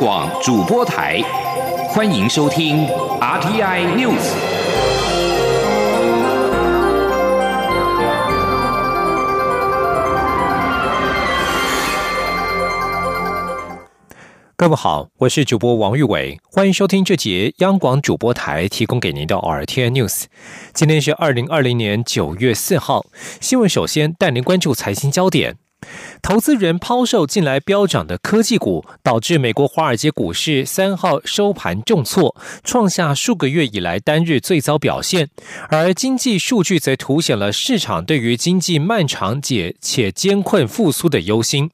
广主播台，欢迎收听 RTI News。各位好，我是主播王玉伟，欢迎收听这节央广主播台提供给您的 RTI News。今天是二零二零年九月四号，新闻首先带您关注财经焦点。投资人抛售近来飙涨的科技股，导致美国华尔街股市三号收盘重挫，创下数个月以来单日最糟表现。而经济数据则凸显了市场对于经济漫长且且艰困复苏的忧心。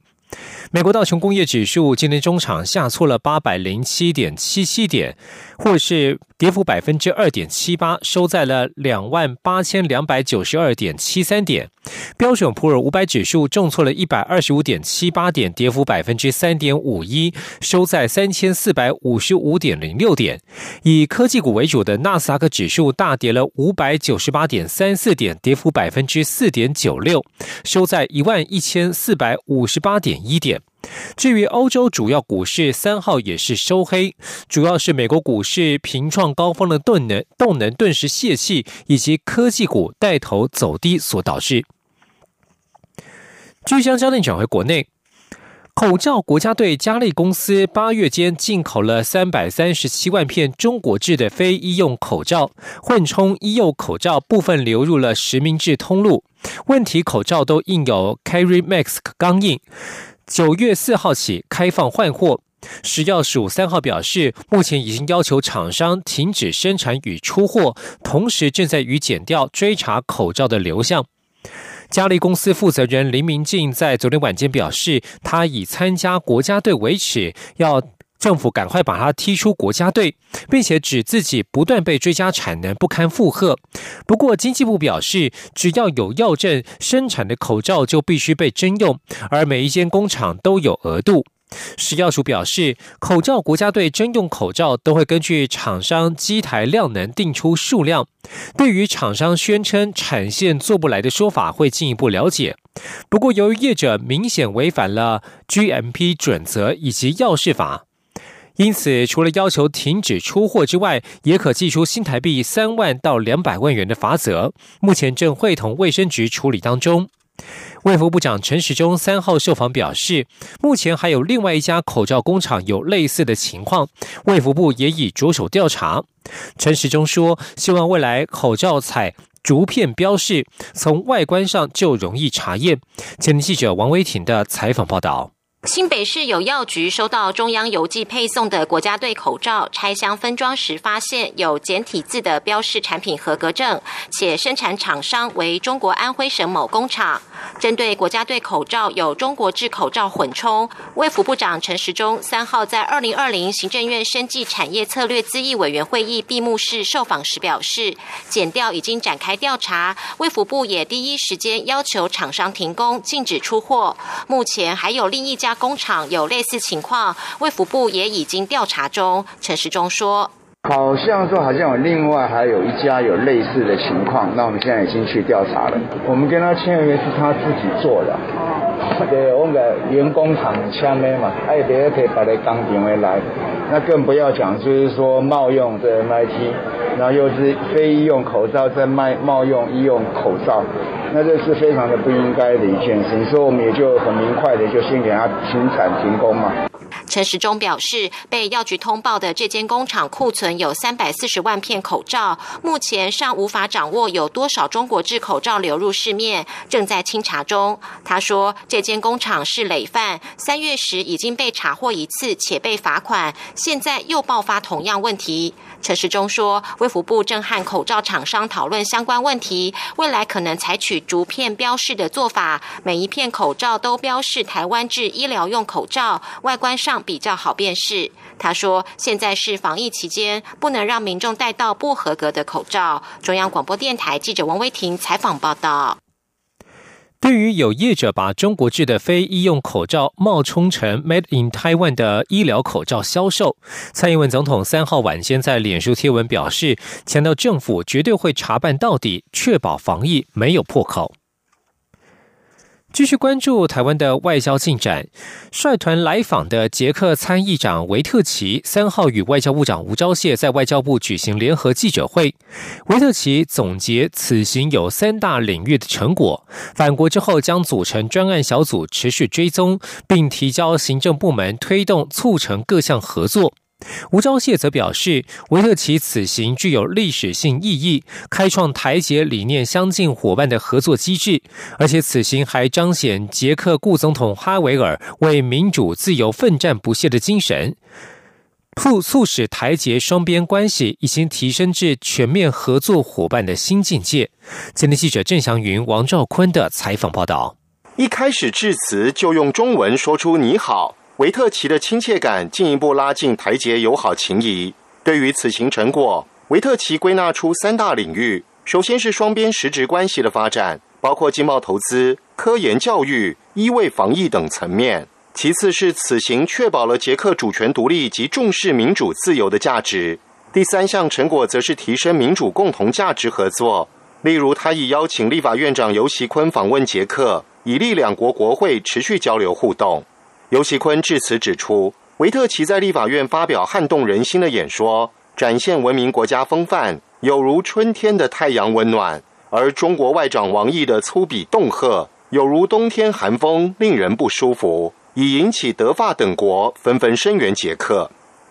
美国道琼工业指数今天中场下挫了八百零七点七七点，或是跌幅百分之二点七八，收在了两万八千两百九十二点七三点。标准普尔五百指数重挫了一百二十五点七八点，跌幅百分之三点五一，收在三千四百五十五点零六点。以科技股为主的纳斯达克指数大跌了五百九十八点三四点，跌幅百分之四点九六，收在一万一千四百五十八点一点。至于欧洲主要股市，三号也是收黑，主要是美国股市平创高峰的动能动能顿时泄气，以及科技股带头走低所导致。据将焦点转回国内，口罩国家队佳利公司八月间进口了三百三十七万片中国制的非医用口罩，混充医用口罩部分流入了实名制通路，问题口罩都印有 Carry Max 钢印。九月四号起开放换货，食药署三号表示，目前已经要求厂商停止生产与出货，同时正在与检调追查口罩的流向。嘉利公司负责人林明进在昨天晚间表示，他以参加国家队为耻，要。政府赶快把他踢出国家队，并且指自己不断被追加产能，不堪负荷。不过，经济部表示，只要有药证，生产的口罩就必须被征用，而每一间工厂都有额度。食药署表示，口罩国家队征用口罩都会根据厂商机台量能定出数量。对于厂商宣称产线做不来的说法，会进一步了解。不过，由于业者明显违反了 GMP 准则以及药事法。因此，除了要求停止出货之外，也可寄出新台币三万到两百万元的罚则。目前正会同卫生局处理当中。卫福部长陈时中三号受访表示，目前还有另外一家口罩工厂有类似的情况，卫福部也已着手调查。陈时中说，希望未来口罩采竹片标示，从外观上就容易查验。前记者王维婷的采访报道。新北市有药局收到中央邮寄配送的国家队口罩，拆箱分装时发现有简体字的标示产品合格证，且生产厂商为中国安徽省某工厂。针对国家队口罩有中国制口罩混充，卫福部长陈时中三号在二零二零行政院生技产业策略咨议委员会议闭幕式受访时表示，检调已经展开调查，卫福部也第一时间要求厂商停工，禁止出货。目前还有另一家。工厂有类似情况，卫福部也已经调查中。陈时中说：“好像说，好像有另外还有一家有类似的情况，那我们现在已经去调查了。我们跟他签约是他自己做的，对，我们的原工厂签约嘛，哎，等下可以把它钢点回来。那更不要讲，就是说冒用这 MIT，然后又是非医用口罩在卖冒用医用口罩。”那这是非常的不应该的一件事，所以我们也就很明快的就先给他停产停工嘛。陈时中表示，被药局通报的这间工厂库存有三百四十万片口罩，目前尚无法掌握有多少中国制口罩流入市面，正在清查中。他说，这间工厂是累犯，三月时已经被查获一次，且被罚款，现在又爆发同样问题。陈时中说，卫福部正和口罩厂商讨论相关问题，未来可能采取逐片标示的做法，每一片口罩都标示台湾制医疗用口罩，外观上比较好辨识。他说，现在是防疫期间，不能让民众戴到不合格的口罩。中央广播电台记者王威婷采访报道。对于有业者把中国制的非医用口罩冒充成 Made in Taiwan 的医疗口罩销售，蔡英文总统三号晚间在脸书贴文表示，强调政府绝对会查办到底，确保防疫没有破口。继续关注台湾的外交进展。率团来访的捷克参议长维特奇三号与外交部长吴钊燮在外交部举行联合记者会。维特奇总结此行有三大领域的成果，返国之后将组成专案小组持续追踪，并提交行政部门推动促成各项合作。吴钊燮则表示，维特奇此行具有历史性意义，开创台捷理念相近伙伴的合作机制，而且此行还彰显捷克顾总统哈维尔为民主自由奋战不懈的精神，促促使台捷双边关系已经提升至全面合作伙伴的新境界。今天记者郑祥云、王兆坤的采访报道。一开始致辞就用中文说出“你好”。维特奇的亲切感进一步拉近台捷友好情谊。对于此行成果，维特奇归纳出三大领域：首先是双边实质关系的发展，包括经贸投资、科研教育、医卫防疫等层面；其次是此行确保了捷克主权独立及重视民主自由的价值；第三项成果则是提升民主共同价值合作。例如，他已邀请立法院长尤锡坤访问捷克，以利两国国会持续交流互动。尤锡坤致辞指出，维特奇在立法院发表撼动人心的演说，展现文明国家风范，有如春天的太阳温暖；而中国外长王毅的粗鄙恫吓，有如冬天寒风，令人不舒服，已引起德法等国纷纷声援捷克。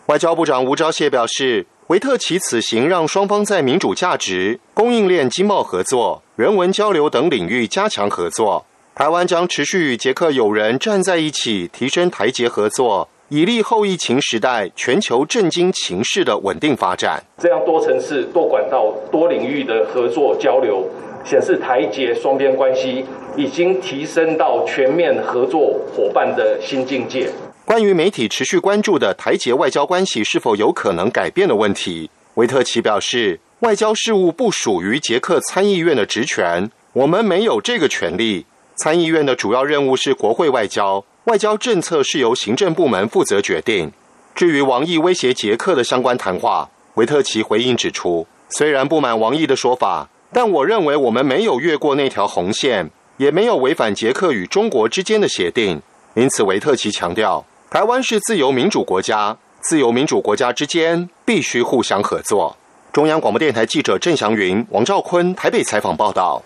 外交部长吴钊燮表示，维特奇此行让双方在民主价值、供应链经贸合作、人文交流等领域加强合作。台湾将持续与捷克友人站在一起，提升台捷合作，以利后疫情时代全球震惊情势的稳定发展。这样多层次、多管道、多领域的合作交流，显示台捷双边关系已经提升到全面合作伙伴的新境界。关于媒体持续关注的台捷外交关系是否有可能改变的问题，维特奇表示，外交事务不属于捷克参议院的职权，我们没有这个权利。参议院的主要任务是国会外交，外交政策是由行政部门负责决定。至于王毅威胁捷克的相关谈话，维特奇回应指出，虽然不满王毅的说法，但我认为我们没有越过那条红线，也没有违反捷克与中国之间的协定。因此，维特奇强调，台湾是自由民主国家，自由民主国家之间必须互相合作。中央广播电台记者郑祥云、王兆坤台北采访报道。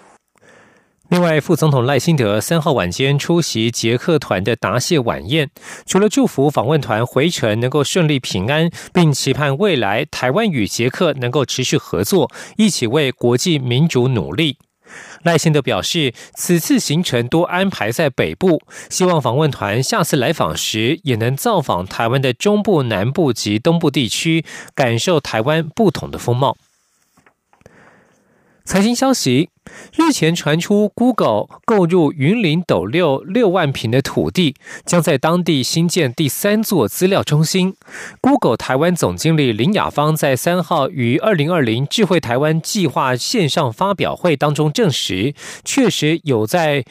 另外，副总统赖辛德三号晚间出席捷克团的答谢晚宴，除了祝福访问团回程能够顺利平安，并期盼未来台湾与捷克能够持续合作，一起为国际民主努力。赖辛德表示，此次行程多安排在北部，希望访问团下次来访时也能造访台湾的中部、南部及东部地区，感受台湾不同的风貌。财经消息。日前传出，Google 购入云林斗六六万平的土地，将在当地新建第三座资料中心。Google 台湾总经理林雅芳在三号于二零二零智慧台湾计划线上发表会当中证实，确实有在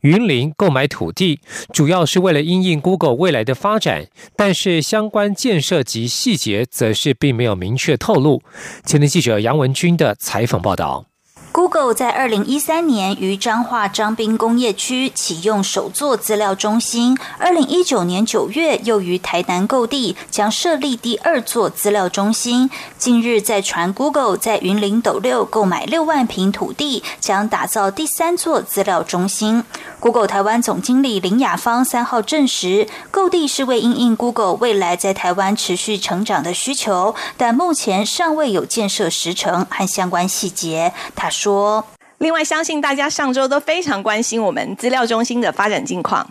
云林购买土地，主要是为了因应 Google 未来的发展，但是相关建设及细节则是并没有明确透露。前天记者杨文军的采访报道。Google 在二零一三年于彰化彰滨工业区启用首座资料中心，二零一九年九月又于台南购地，将设立第二座资料中心。近日在传 Google 在云林斗六购买六万平土地，将打造第三座资料中心。Google 台湾总经理林雅芳三号证实，购地是为应应 Google 未来在台湾持续成长的需求，但目前尚未有建设时程和相关细节。他说。说，另外相信大家上周都非常关心我们资料中心的发展近况，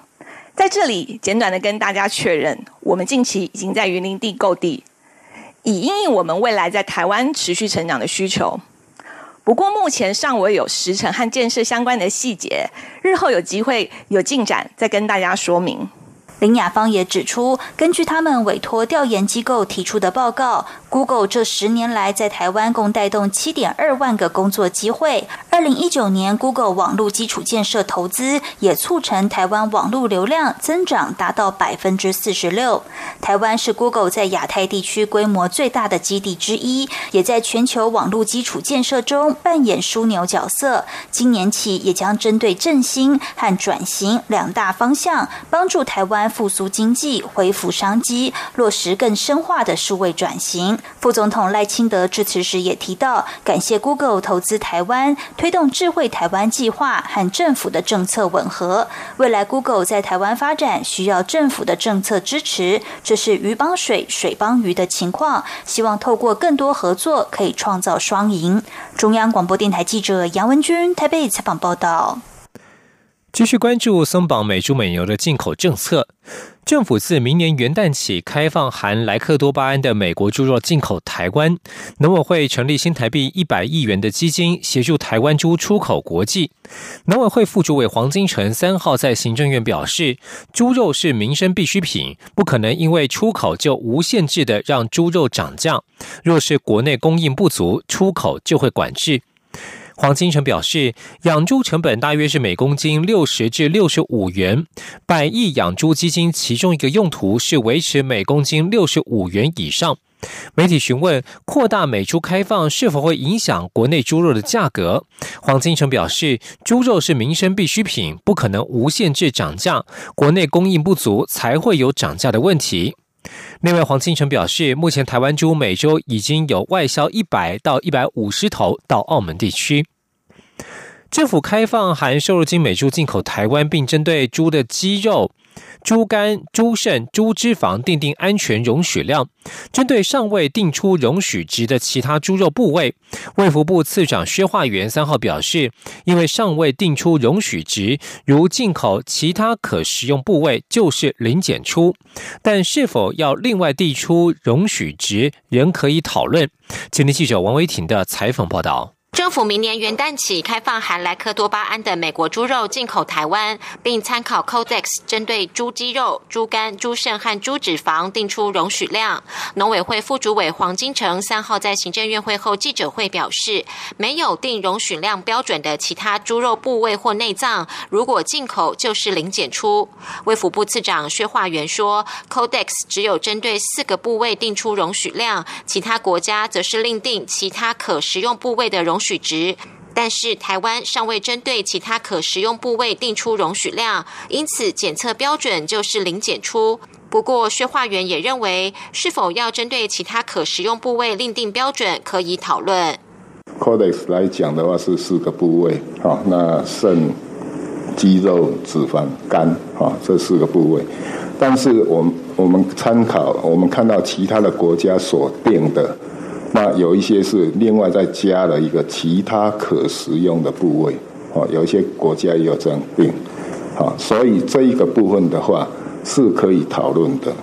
在这里简短的跟大家确认，我们近期已经在云林地购地，以应应我们未来在台湾持续成长的需求。不过目前尚未有时程和建设相关的细节，日后有机会有进展再跟大家说明。林雅芳也指出，根据他们委托调研机构提出的报告，Google 这十年来在台湾共带动七点二万个工作机会，二零一九年，Google 网络基础建设投资也促成台湾网络流量增长达到百分之四十六。台湾是 Google 在亚太地区规模最大的基地之一，也在全球网络基础建设中扮演枢纽角色。今年起，也将针对振兴和转型两大方向，帮助台湾复苏经济、恢复商机，落实更深化的数位转型。副总统赖清德致辞时也提到，感谢 Google 投资台湾，推动智慧台湾计划和政府的政策吻合。未来 Google 在台湾发展需要政府的政策支持。这是鱼帮水，水帮鱼的情况。希望透过更多合作，可以创造双赢。中央广播电台记者杨文君台北采访报道。继续关注松绑美猪美牛的进口政策。政府自明年元旦起开放含莱克多巴胺的美国猪肉进口台湾。农委会成立新台币一百亿元的基金，协助台湾猪出口国际。农委会副主委黄金城三号在行政院表示，猪肉是民生必需品，不可能因为出口就无限制的让猪肉涨价。若是国内供应不足，出口就会管制。黄金城表示，养猪成本大约是每公斤六十至六十五元。百亿养猪基金其中一个用途是维持每公斤六十五元以上。媒体询问扩大美猪开放是否会影响国内猪肉的价格，黄金城表示，猪肉是民生必需品，不可能无限制涨价，国内供应不足才会有涨价的问题。另外，黄庆成表示，目前台湾猪每周已经有外销一百到一百五十头到澳门地区。政府开放含瘦肉精美猪进口台湾，并针对猪的肌肉。猪肝、猪肾、猪脂肪定定安全容许量，针对尚未定出容许值的其他猪肉部位，卫福部次长薛化元三号表示，因为尚未定出容许值，如进口其他可食用部位就是零检出，但是否要另外定出容许值，仍可以讨论。今天记者王维婷的采访报道。政府明年元旦起开放含莱克多巴胺的美国猪肉进口台湾，并参考 Codex 针对猪肌肉、猪肝、猪肾和猪脂肪定出容许量。农委会副主委黄金城三号在行政院会后记者会表示，没有定容许量标准的其他猪肉部位或内脏，如果进口就是零检出。卫福部次长薛化元说，Codex 只有针对四个部位定出容许量，其他国家则是另定其他可食用部位的容。许值，但是台湾尚未针对其他可食用部位定出容许量，因此检测标准就是零检出。不过，薛化元也认为，是否要针对其他可食用部位另定标准，可以讨论。Codex 来讲的话是四个部位，好，那肾、肌肉、脂肪、肝，好，这四个部位。但是我们我们参考，我们看到其他的国家所定的。那有一些是另外再加了一个其他可食用的部位，哦，有一些国家也有这样定，好，所以这一个部分的话是可以讨论的。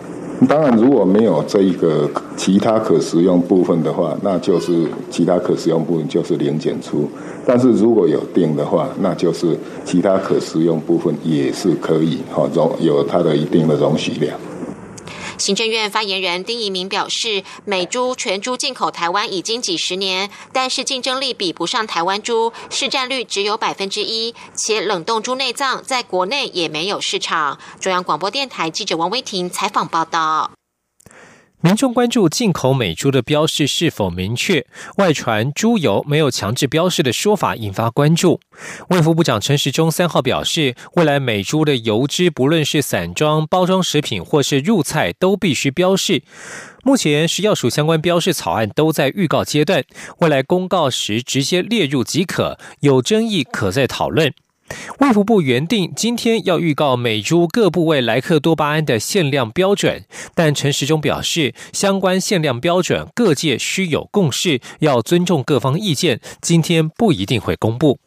当然，如果没有这一个其他可食用部分的话，那就是其他可食用部分就是零检出。但是如果有定的话，那就是其他可食用部分也是可以，好容有它的一定的容许量。行政院发言人丁仪明表示，美猪全猪进口台湾已经几十年，但是竞争力比不上台湾猪，市占率只有百分之一，且冷冻猪内脏在国内也没有市场。中央广播电台记者王威婷采访报道。民众关注进口美猪的标示是否明确，外传猪油没有强制标示的说法引发关注。卫福部长陈时中三号表示，未来美猪的油脂不论是散装、包装食品或是入菜，都必须标示。目前食药署相关标示草案都在预告阶段，未来公告时直接列入即可，有争议可再讨论。卫福部原定今天要预告美猪各部位莱克多巴胺的限量标准，但陈时中表示，相关限量标准各界需有共识，要尊重各方意见，今天不一定会公布。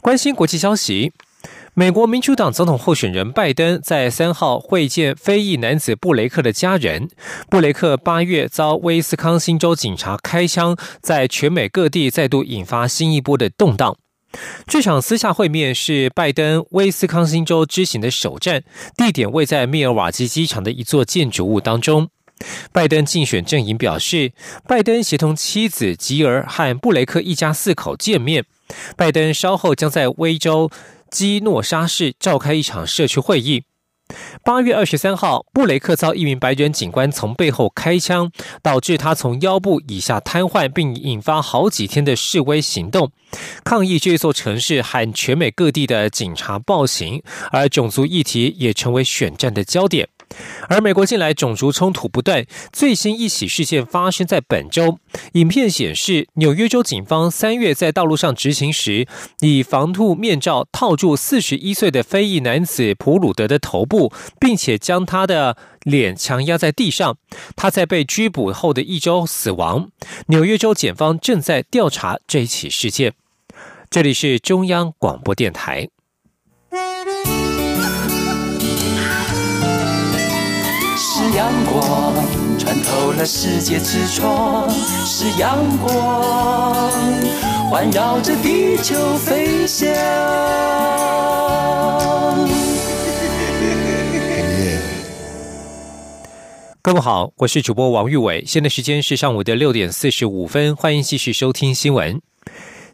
关心国际消息，美国民主党总统候选人拜登在三号会见非裔男子布雷克的家人。布雷克八月遭威斯康星州警察开枪，在全美各地再度引发新一波的动荡。这场私下会面是拜登威斯康星州之行的首站，地点位在密尔瓦基机场的一座建筑物当中。拜登竞选阵营表示，拜登协同妻子吉尔和布雷克一家四口见面。拜登稍后将在威州基诺沙市召开一场社区会议。八月二十三号，布雷克遭一名白人警官从背后开枪，导致他从腰部以下瘫痪，并引发好几天的示威行动，抗议这座城市和全美各地的警察暴行，而种族议题也成为选战的焦点。而美国近来种族冲突不断，最新一起事件发生在本周。影片显示，纽约州警方三月在道路上执行时，以防兔面罩套住四十一岁的非裔男子普鲁德的头部，并且将他的脸强压在地上。他在被拘捕后的一周死亡。纽约州检方正在调查这一起事件。这里是中央广播电台。阳光穿透了世界之窗，是阳光环绕着地球飞翔。各位好，我是主播王玉伟，现在时间是上午的六点四十五分，欢迎继续收听新闻。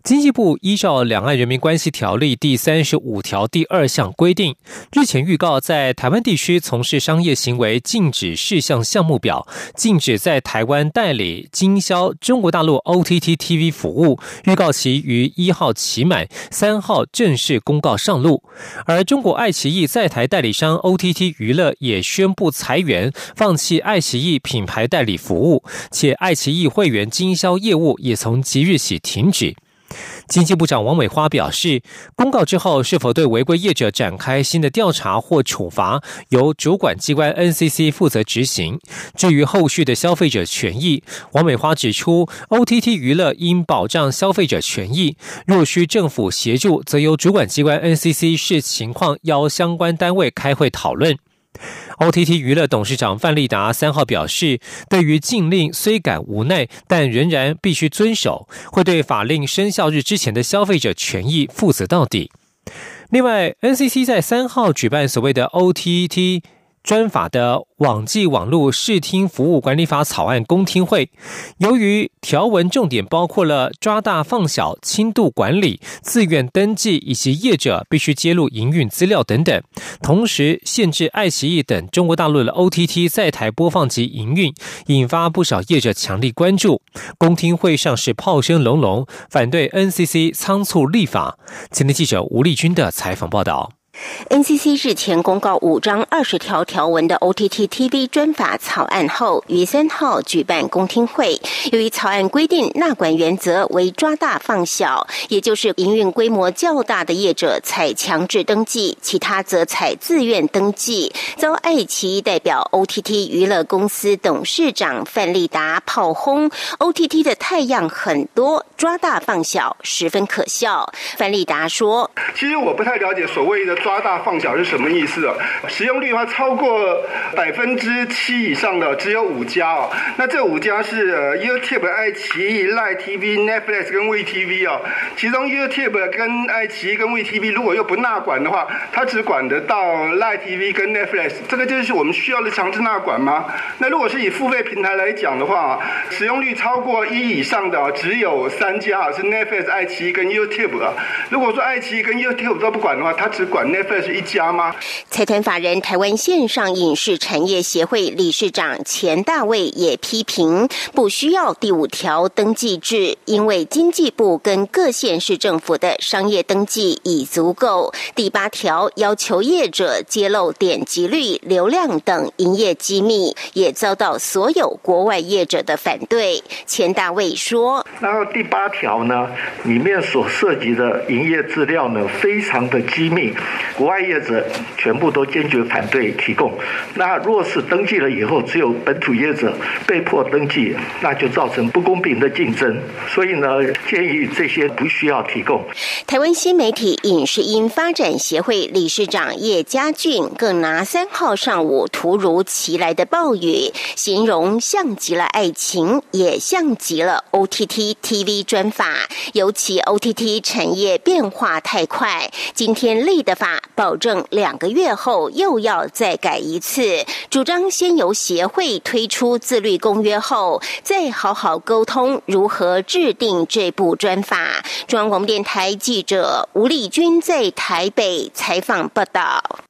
经济部依照《两岸人民关系条例》第三十五条第二项规定，日前预告在台湾地区从事商业行为禁止事项项目表，禁止在台湾代理经销中国大陆 OTT TV 服务。预告期于一号期满，三号正式公告上路。而中国爱奇艺在台代理商 OTT 娱乐也宣布裁员，放弃爱奇艺品牌代理服务，且爱奇艺会员经销业务也从即日起停止。经济部长王美花表示，公告之后是否对违规业者展开新的调查或处罚，由主管机关 NCC 负责执行。至于后续的消费者权益，王美花指出，OTT 娱乐应保障消费者权益，若需政府协助，则由主管机关 NCC 视情况邀相关单位开会讨论。OTT 娱乐董事长范立达三号表示，对于禁令虽感无奈，但仍然必须遵守，会对法令生效日之前的消费者权益负责到底。另外，NCC 在三号举办所谓的 OTT。专法的网际网络视听服务管理法草案公听会，由于条文重点包括了抓大放小、轻度管理、自愿登记以及业者必须揭露营运资料等等，同时限制爱奇艺等中国大陆的 OTT 在台播放及营运，引发不少业者强力关注。公听会上是炮声隆隆，反对 NCC 仓促立法。前天记者吴丽君的采访报道。NCC 日前公告五章二十条条文的 OTT TV 专法草案后，于三号举办公听会。由于草案规定纳管原则为抓大放小，也就是营运规模较大的业者采强制登记，其他则采自愿登记。遭爱奇艺代表 OTT 娱乐公司董事长范立达炮轰：“OTT 的太阳很多，抓大放小十分可笑。”范立达说：“其实我不太了解所谓的。”抓大放小是什么意思啊？使用率的话，超过百分之七以上的只有五家哦。那这五家是 YouTube、爱奇艺、奈 TV、Netflix 跟 VTV 哦。其中 YouTube 跟爱奇艺跟 VTV 如果又不纳管的话，它只管得到奈 TV 跟 Netflix。这个就是我们需要的强制纳管吗？那如果是以付费平台来讲的话，使用率超过一以上的只有三家是 Netflix、爱奇艺跟 YouTube 啊。如果说爱奇艺跟 YouTube 都不管的话，它只管。Netflix 是一家吗？财团法人台湾线上影视产业协会理事长钱大卫也批评，不需要第五条登记制，因为经济部跟各县市政府的商业登记已足够。第八条要求业者揭露点击率、流量等营业机密，也遭到所有国外业者的反对。钱大卫说：“然后第八条呢，里面所涉及的营业资料呢，非常的机密。”国外业者全部都坚决反对提供。那若是登记了以后，只有本土业者被迫登记，那就造成不公平的竞争。所以呢，建议这些不需要提供。台湾新媒体影视音发展协会理事长叶家俊更拿三号上午突如其来的暴雨，形容像极了爱情，也像极了 OTT TV 专法。尤其 OTT 产业变化太快，今天立的法。保证两个月后又要再改一次。主张先由协会推出自律公约后，再好好沟通如何制定这部专法。中央广播电台记者吴丽君在台北采访报道。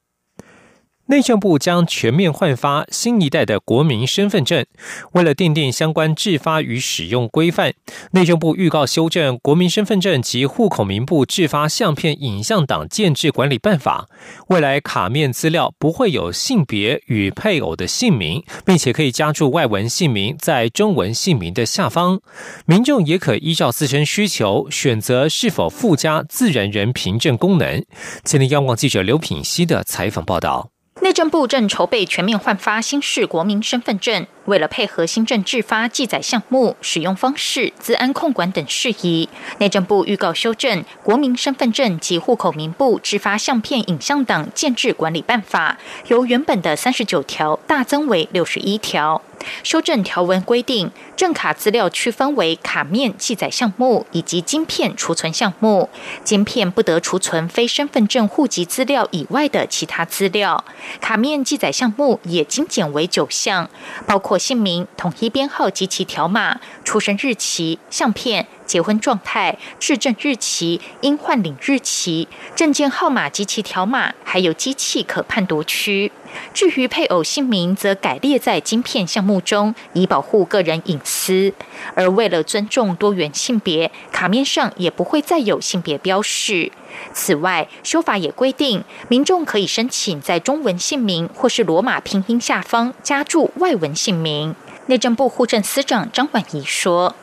内政部将全面换发新一代的国民身份证。为了订定相关制发与使用规范，内政部预告修正《国民身份证及户口名簿制发相片影像档建制管理办法》。未来卡面资料不会有性别与配偶的姓名，并且可以加注外文姓名在中文姓名的下方。民众也可依照自身需求选择是否附加自然人凭证功能。今天央广记者刘品希的采访报道。内政部正筹备全面换发新式国民身份证，为了配合新政制发记载项目、使用方式、资安控管等事宜，内政部预告修正《国民身份证及户口名簿制发相片影像等建制管理办法》，由原本的三十九条大增为六十一条。修正条文规定，证卡资料区分为卡面记载项目以及晶片储存项目。晶片不得储存非身份证户籍资料以外的其他资料。卡面记载项目也精简为九项，包括姓名、统一编号及其条码、出生日期、相片。结婚状态、质证日期、应换领日期、证件号码及其条码，还有机器可判读区。至于配偶姓名，则改列在晶片项目中，以保护个人隐私。而为了尊重多元性别，卡面上也不会再有性别标示。此外，修法也规定，民众可以申请在中文姓名或是罗马拼音下方加注外文姓名。内政部户政司长张婉仪说。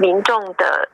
民众的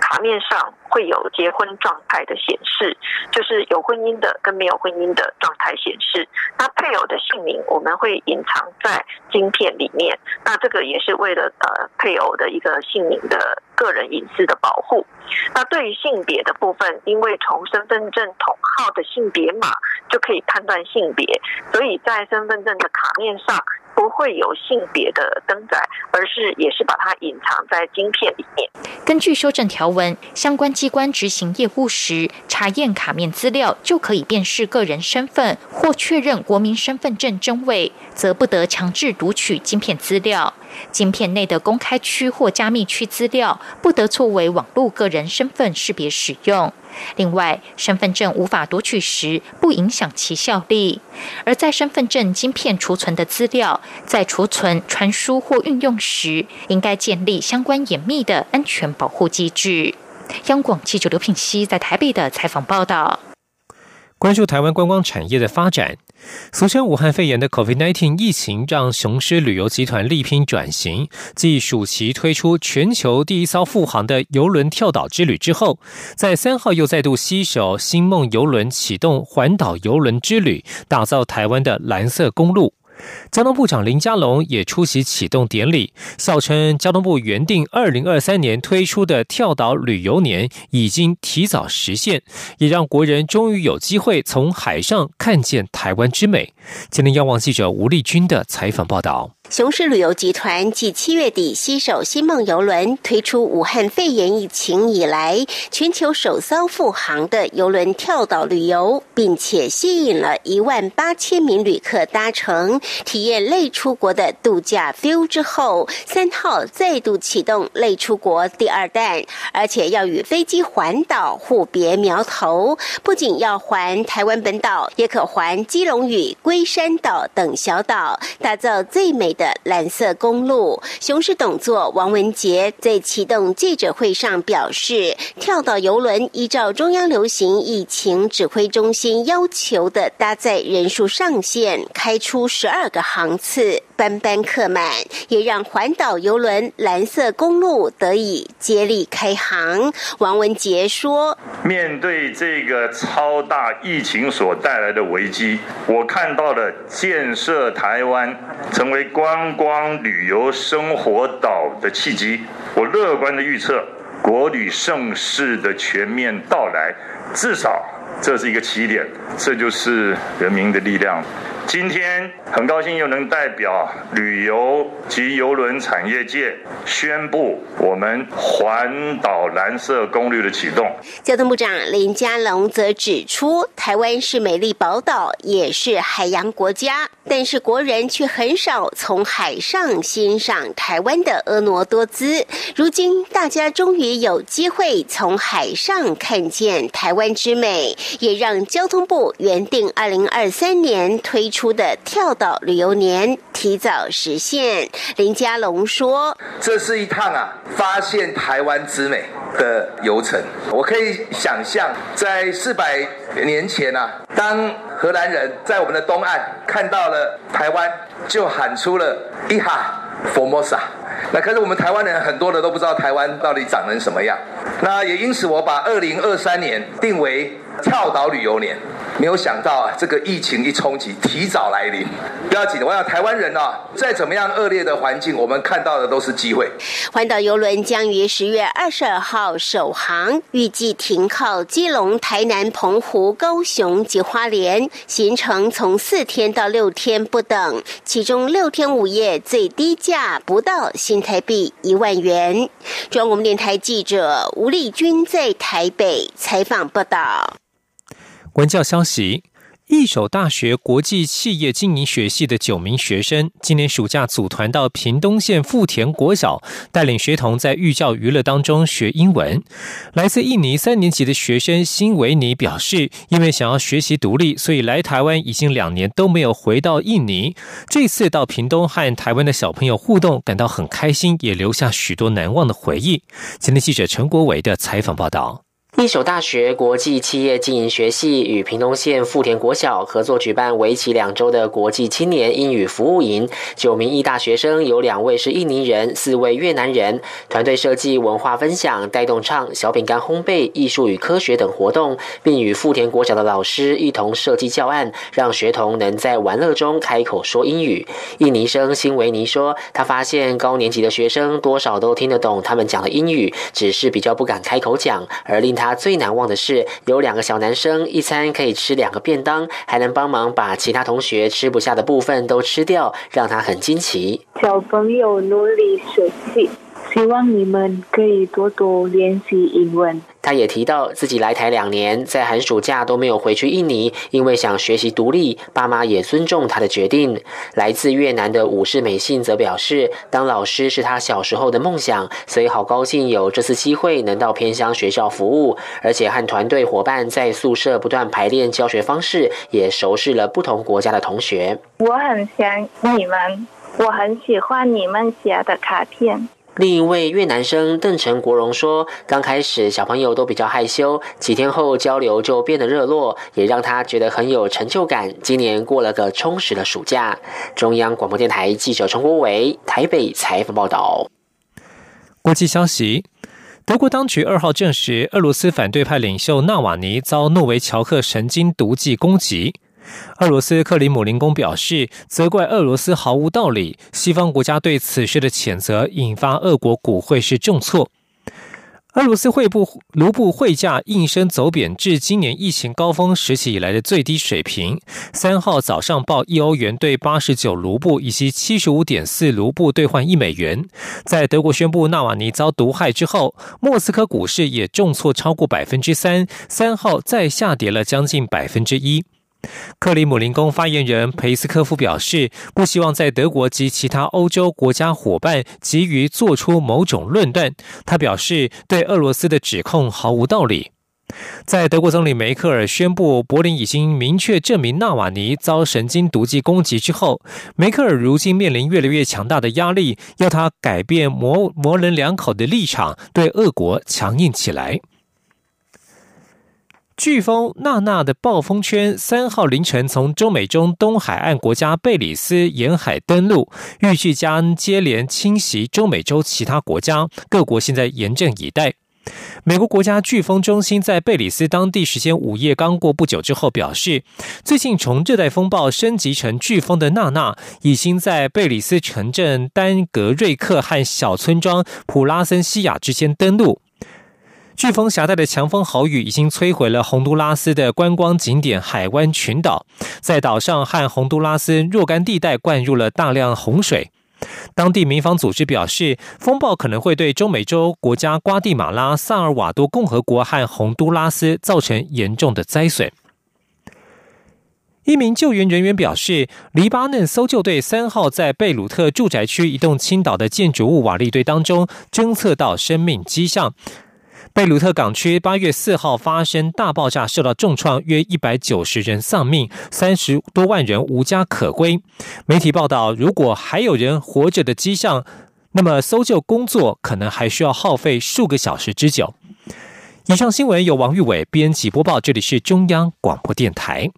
卡面上会有结婚状态的显示，就是有婚姻的跟没有婚姻的状态显示。那配偶的姓名我们会隐藏在晶片里面，那这个也是为了呃配偶的一个姓名的个人隐私的保护。那对于性别的部分，因为从身份证统号的性别码就可以判断性别，所以在身份证的卡面上。不会有性别的登载，而是也是把它隐藏在晶片里面。根据修正条文，相关机关执行业务时，查验卡面资料就可以辨识个人身份或确认国民身份证真伪，则不得强制读取晶片资料。晶片内的公开区或加密区资料，不得作为网络个人身份识别使用。另外，身份证无法读取时，不影响其效力；而在身份证晶片储存的资料，在储存、传输或运用时，应该建立相关严密的安全保护机制。央广记者刘品熙在台北的采访报道。关注台湾观光产业的发展。俗称武汉肺炎的 COVID-19 疫情，让雄狮旅游集团力拼转型。继暑期推出全球第一艘复航的游轮跳岛之旅之后，在三号又再度携手星梦游轮启动环岛游轮之旅，打造台湾的蓝色公路。交通部长林佳龙也出席启动典礼，笑称交通部原定二零二三年推出的跳岛旅游年已经提早实现，也让国人终于有机会从海上看见台湾之美。今天，央望记者吴丽君的采访报道。雄狮旅游集团继七月底携手新梦游轮推出武汉肺炎疫情以来全球首艘复航的游轮跳岛旅游，并且吸引了一万八千名旅客搭乘，体验类出国的度假 feel 之后，三号再度启动类出国第二弹，而且要与飞机环岛互别苗头，不仅要环台湾本岛，也可环基隆屿、龟山岛等小岛，打造最美。的蓝色公路，雄狮董座王文杰在启动记者会上表示，跳岛游轮依照中央流行疫情指挥中心要求的搭载人数上限，开出十二个航次。班班客满，也让环岛游轮蓝色公路得以接力开航。王文杰说：“面对这个超大疫情所带来的危机，我看到了建设台湾成为观光旅游生活岛的契机。我乐观的预测，国旅盛世的全面到来，至少这是一个起点。这就是人民的力量。”今天很高兴又能代表旅游及邮轮产业界宣布我们环岛蓝色公路的启动。交通部长林佳龙则指出，台湾是美丽宝岛，也是海洋国家，但是国人却很少从海上欣赏台湾的婀娜多姿。如今大家终于有机会从海上看见台湾之美，也让交通部原定二零二三年推出。出的跳岛旅游年提早实现，林佳龙说：“这是一趟啊，发现台湾之美的游程。我可以想象，在四百年前啊，当荷兰人在我们的东岸看到了台湾，就喊出了伊哈佛摩萨。那可是我们台湾人很多的都不知道台湾到底长成什么样。那也因此，我把二零二三年定为跳岛旅游年。”没有想到啊，这个疫情一冲击，提早来临。不要紧，我想台湾人啊，再怎么样恶劣的环境，我们看到的都是机会。环岛游轮将于十月二十二号首航，预计停靠基隆、台南、澎湖、高雄及花莲，行程从四天到六天不等，其中六天五夜最低价不到新台币一万元。中央电台记者吴丽君在台北采访报道。文教消息：一手大学国际企业经营学系的九名学生，今年暑假组团到屏东县富田国小，带领学童在寓教于乐当中学英文。来自印尼三年级的学生辛维尼表示，因为想要学习独立，所以来台湾已经两年都没有回到印尼。这次到屏东和台湾的小朋友互动，感到很开心，也留下许多难忘的回忆。今天记者陈国伟的采访报道。一所大学国际企业经营学系与屏东县富田国小合作举办为期两周的国际青年英语服务营。九名艺大学生有两位是印尼人，四位越南人。团队设计文化分享、带动唱、小饼干烘焙、艺术与科学等活动，并与富田国小的老师一同设计教案，让学童能在玩乐中开口说英语。印尼生辛维尼说：“他发现高年级的学生多少都听得懂他们讲的英语，只是比较不敢开口讲，而令。”他最难忘的是，有两个小男生一餐可以吃两个便当，还能帮忙把其他同学吃不下的部分都吃掉，让他很惊奇。小朋友努力学习。希望你们可以多多练习英文。他也提到自己来台两年，在寒暑假都没有回去印尼，因为想学习独立。爸妈也尊重他的决定。来自越南的武士美信则表示，当老师是他小时候的梦想，所以好高兴有这次机会能到偏乡学校服务，而且和团队伙伴在宿舍不断排练教学方式，也熟识了不同国家的同学。我很想你们，我很喜欢你们写的卡片。另一位越南生邓成国荣说：“刚开始小朋友都比较害羞，几天后交流就变得热络，也让他觉得很有成就感。今年过了个充实的暑假。”中央广播电台记者陈国伟台北采访报道。国际消息：德国当局二号证实，俄罗斯反对派领袖纳瓦尼遭诺维乔克神经毒剂攻击。俄罗斯克里姆林宫表示，责怪俄罗斯毫无道理。西方国家对此事的谴责，引发俄国股会是重挫。俄罗斯汇部卢布汇价应声走贬至今年疫情高峰时期以来的最低水平。三号早上报一欧元兑八十九卢布，以及七十五点四卢布兑换一美元。在德国宣布纳瓦尼遭毒害之后，莫斯科股市也重挫超过百分之三。三号再下跌了将近百分之一。克里姆林宫发言人佩斯科夫表示，不希望在德国及其他欧洲国家伙伴急于做出某种论断。他表示，对俄罗斯的指控毫无道理。在德国总理梅克尔宣布柏林已经明确证明纳瓦尼遭神经毒剂攻击之后，梅克尔如今面临越来越强大的压力，要他改变模模棱两可的立场，对俄国强硬起来。飓风娜娜的暴风圈三号凌晨从中美中东海岸国家贝里斯沿海登陆，预计将接连侵袭中美洲其他国家。各国现在严阵以待。美国国家飓风中心在贝里斯当地时间午夜刚过不久之后表示，最近从热带风暴升级成飓风的娜娜已经在贝里斯城镇丹格瑞克和小村庄普拉森西亚之间登陆。飓风携带的强风豪雨已经摧毁了洪都拉斯的观光景点海湾群岛，在岛上和洪都拉斯若干地带灌入了大量洪水。当地民防组织表示，风暴可能会对中美洲国家瓜地马拉、萨尔瓦多共和国和洪都拉斯造成严重的灾损。一名救援人员表示，黎巴嫩搜救队三号在贝鲁特住宅区一栋倾倒的建筑物瓦砾堆当中侦测到生命迹象。贝鲁特港区八月四号发生大爆炸，受到重创，约一百九十人丧命，三十多万人无家可归。媒体报道，如果还有人活着的迹象，那么搜救工作可能还需要耗费数个小时之久。以上新闻由王玉伟编辑播报，这里是中央广播电台。